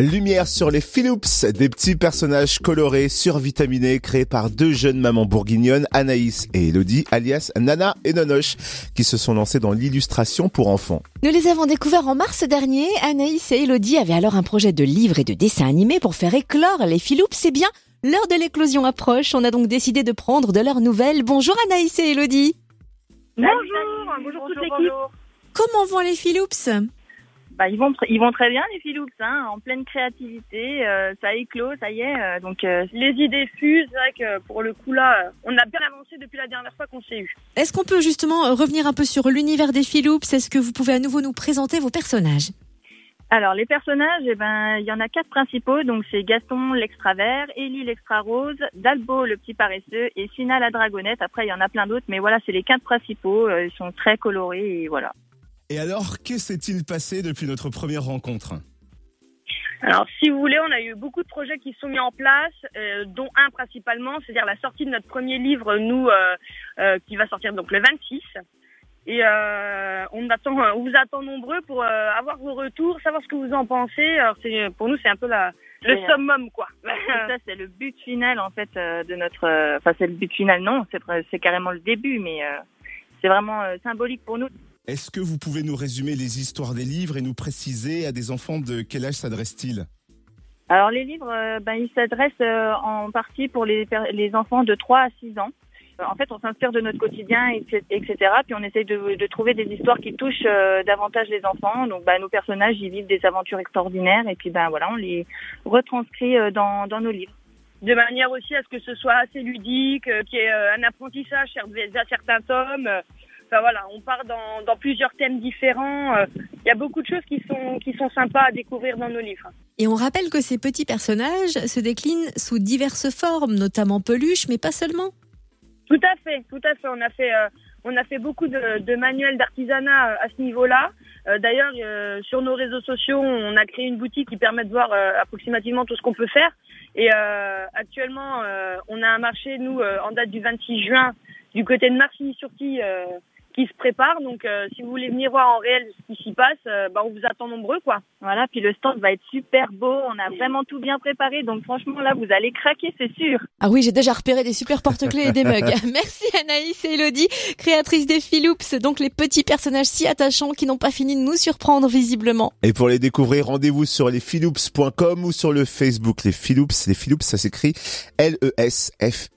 Lumière sur les Philips, des petits personnages colorés, survitaminés, créés par deux jeunes mamans bourguignonnes, Anaïs et Elodie, alias Nana et Nonoche, qui se sont lancées dans l'illustration pour enfants. Nous les avons découverts en mars dernier. Anaïs et Elodie avaient alors un projet de livre et de dessin animé pour faire éclore les Philips. C'est bien, l'heure de l'éclosion approche. On a donc décidé de prendre de leurs nouvelles. Bonjour Anaïs et Elodie. Bonjour, bonjour, toute l'équipe. Comment vont les Philips? Bah, ils vont, ils vont très bien les Philips, hein, en pleine créativité. euh, ça éclot, ça y est. euh, donc euh, les idées fusent. C'est vrai que pour le coup là, euh, on a bien avancé depuis la dernière fois qu'on s'est eu. Est-ce qu'on peut justement euh, revenir un peu sur l'univers des Philips? Est-ce que vous pouvez à nouveau nous présenter vos personnages? Alors les personnages, eh ben il y en a quatre principaux. Donc c'est Gaston l'extravert, Élie l'extra rose, Dalbo le petit paresseux et Sina la dragonnette. Après il y en a plein d'autres, mais voilà c'est les quatre principaux. euh, ils sont très colorés et voilà. Et alors, que s'est-il passé depuis notre première rencontre? Alors, si vous voulez, on a eu beaucoup de projets qui se sont mis en place, euh, dont un principalement, c'est-à-dire la sortie de notre premier livre, nous, euh, euh, qui va sortir donc le 26. Et euh, on attend, on vous attend nombreux pour euh, avoir vos retours, savoir ce que vous en pensez. Alors, c'est pour nous, c'est un peu la, le Génial. summum, quoi. ça, c'est le but final, en fait, euh, de notre. euh, Enfin, c'est le but final, non, c'est c'est carrément le début, mais euh, c'est vraiment euh, symbolique pour nous. Est-ce que vous pouvez nous résumer les histoires des livres et nous préciser à des enfants de quel âge s'adressent-ils? Alors les livres, euh, ben, ils s'adressent euh, en partie pour les, per- les enfants de 3 à 6 ans. Euh, En fait, on s'inspire de notre quotidien, etc., etc. Puis on essaye de, de trouver des histoires qui touchent euh, davantage les enfants. Donc, ben, nos personnages, ils vivent des aventures extraordinaires. Et puis, ben voilà, on les retranscrit euh, dans, dans nos livres. De manière aussi à ce que ce soit assez ludique, euh, qu'il y ait euh, un apprentissage à certains tomes. Enfin voilà, on part dans, dans plusieurs thèmes différents. Euh, Il y a beaucoup de choses qui sont qui sont sympas à découvrir dans nos livres. Et on rappelle que ces petits personnages se déclinent sous diverses formes, notamment peluches, mais pas seulement. Tout à fait, tout à fait. On a fait, euh, on a fait beaucoup de, de manuels d'artisanat euh, à ce niveau-là. Euh, D'ailleurs, euh, sur nos réseaux sociaux, on a créé une boutique qui permet de voir approximativement tout ce qu'on peut faire. Et actuellement, on a un marché, nous, en date du 26 juin, du côté de Marcilly-sur-Tille, euh, qui se prépare. Donc, euh, si vous voulez venir voir en réel ce qui s'y passe, euh, bah, on vous attend nombreux, quoi. Voilà, puis le stand va être super beau. On a vraiment tout bien préparé. Donc, franchement, là, vous allez craquer, c'est sûr. Ah oui, j'ai déjà repéré des super porte-clés et des mugs. Merci Anaïs et Elodie, créatrices des Philips, donc les petits personnages si attachants qui n'ont pas fini de nous surprendre visiblement. Et pour les découvrir, rendez-vous sur lesphilips.com ou sur le Facebook Les Philips. Les Philips, ça s'écrit L-E-S-F-I-L-O-U-P-S.